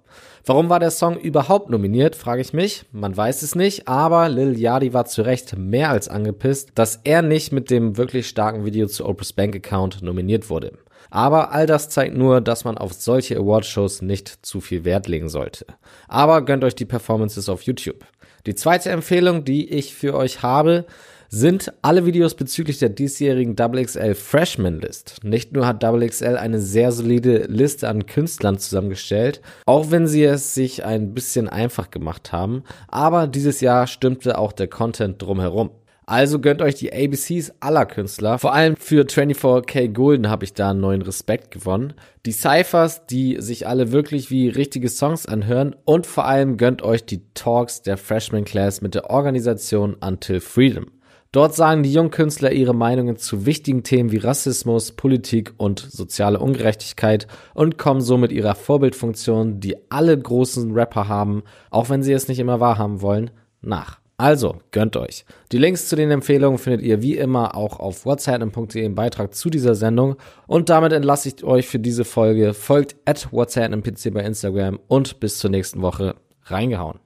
Warum war der Song überhaupt nominiert, frage ich mich. Man weiß es nicht, aber Lil Yadi war zu Recht mehr als angepisst, dass er nicht mit dem wirklich starken Video zu Oprah's Bank Account nominiert wurde. Aber all das zeigt nur, dass man auf solche Awardshows nicht zu viel Wert legen sollte. Aber gönnt euch die Performances auf YouTube. Die zweite Empfehlung, die ich für euch habe, sind alle Videos bezüglich der diesjährigen XXL Freshman List. Nicht nur hat XXL eine sehr solide Liste an Künstlern zusammengestellt, auch wenn sie es sich ein bisschen einfach gemacht haben, aber dieses Jahr stimmte auch der Content drumherum. Also gönnt euch die ABCs aller Künstler. Vor allem für 24K Golden habe ich da einen neuen Respekt gewonnen. Die Cyphers, die sich alle wirklich wie richtige Songs anhören. Und vor allem gönnt euch die Talks der Freshman Class mit der Organisation Until Freedom. Dort sagen die Jungkünstler ihre Meinungen zu wichtigen Themen wie Rassismus, Politik und soziale Ungerechtigkeit und kommen so mit ihrer Vorbildfunktion, die alle großen Rapper haben, auch wenn sie es nicht immer wahrhaben wollen, nach. Also, gönnt euch. Die Links zu den Empfehlungen findet ihr wie immer auch auf whatsapp.de im Beitrag zu dieser Sendung. Und damit entlasse ich euch für diese Folge. Folgt at whatsapp bei Instagram und bis zur nächsten Woche. Reingehauen.